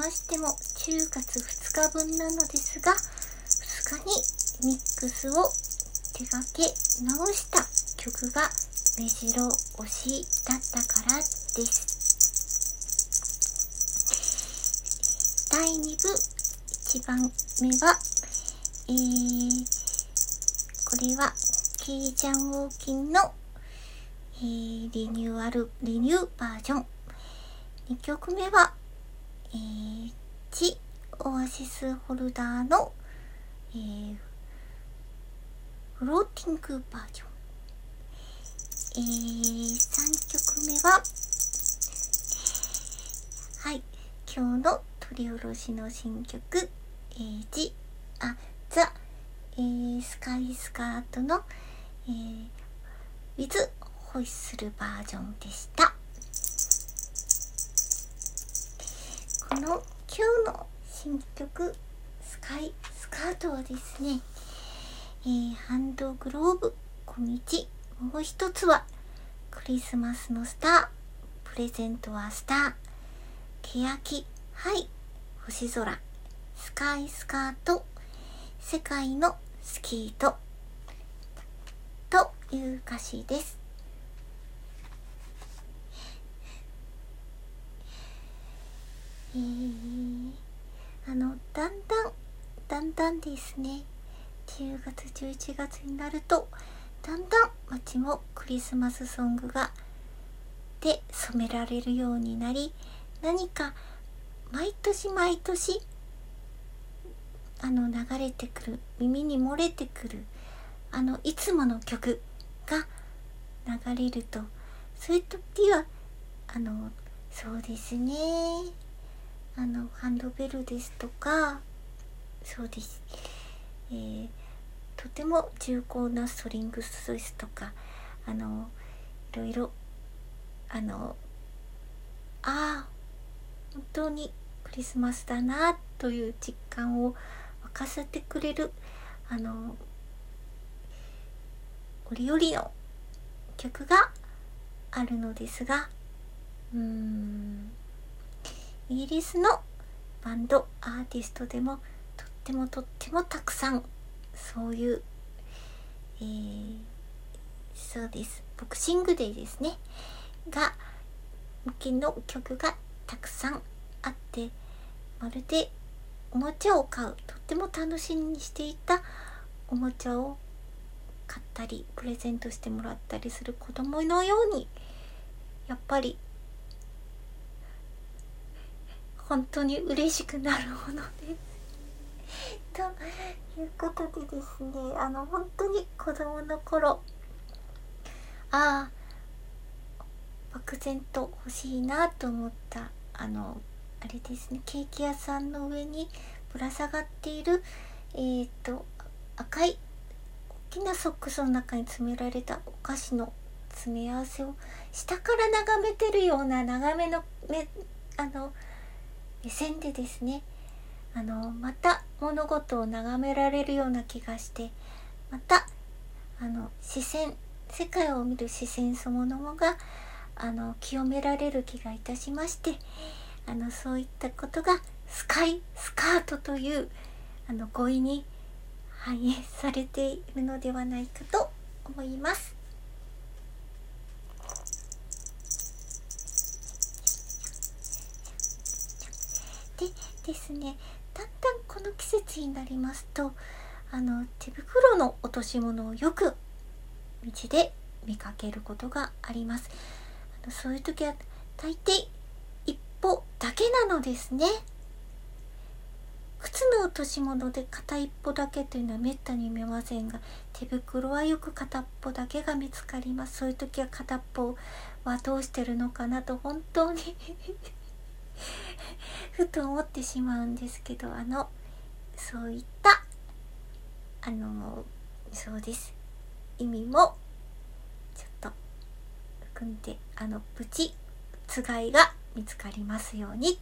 ましても10月2日分なのですが2日にミックスを手掛け直した曲が目白押しだったからです。第2部1番目はえー、これはケイジャンウォーキンの、えー、リニューアルリニューバージョン。2曲目は、えー、チオアシスホルダーの、えー、フローティングバージョン。えー、3曲目ははい今日の取り下ろしの新曲「えー、ジあザ、えー、スカイスカートの、えー、ウィズホイッスルバージョンでした。この今日の新曲スカイスカートはですね、えー、ハンドグローブ小道。もう一つはクリスマスのスタープレゼントはスター欅はい星空。スカイスカート世界のスキートという歌詞です。え、あのだんだんだんだんですね。10月11月になるとだんだん街もクリスマスソングがで染められるようになり何か毎年毎年あの流れてくる耳に漏れてくるあのいつもの曲が流れると。そういう時はあのそうですね。あのハンドベルですとかそうです、えーとても重厚なストリングスですとかあのいろいろあのああ本当にクリスマスだなという実感を沸かせてくれるあの折々の曲があるのですがうーん。イギリスのバンドアーティストでもとってもとってもたくさんそういう、えー、そうです。ボクシングデーですね。が向けの曲がたくさんあってまるでおもちゃを買うとっても楽しみにしていたおもちゃを買ったりプレゼントしてもらったりする子供のようにやっぱり本当に嬉しくなるものです。ということでですねあの本当に子供の頃ああ漠然と欲しいなと思ったあのあれですねケーキ屋さんの上にぶら下がっているえっ、と赤い大きなソックスの中に詰められたお菓子の詰め合わせを下から眺めてるような眺めの目あの目線でですねあのまた物事を眺められるような気がしてまたあの視線世界を見る視線そのものがあの清められる気がいたしましてあのそういったことがスカイスカートというあの語彙に反映されているのではないかと思います。ですね。だんだんこの季節になりますとあの手袋の落とし物をよく道で見かけることがあります。あのそういう時は大抵一歩だけなのですね。靴の落とし物で片一歩だけというのはめったに見ませんが手袋はよく片っぽだけが見つかります。そういう時は片っぽはどうしてるのかなと本当にふと思ってしまうんですけどあのそういったあのそうです意味もちょっと含んであのプチつがいが見つかりますように。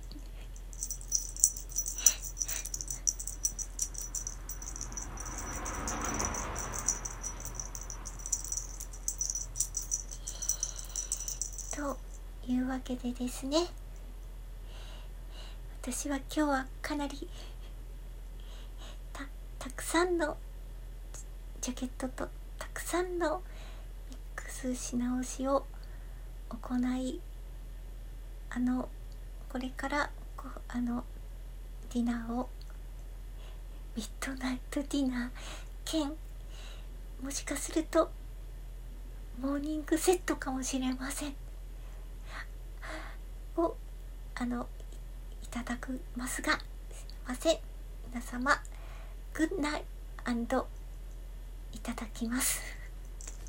というわけでですね私は今日はかなりたたくさんのジャケットとたくさんのミックスし直しを行いあのこれからこあのディナーをミッドナイトディナー兼もしかするとモーニングセットかもしれません。をあのいただくますがすいません。皆様グッナイいただきます。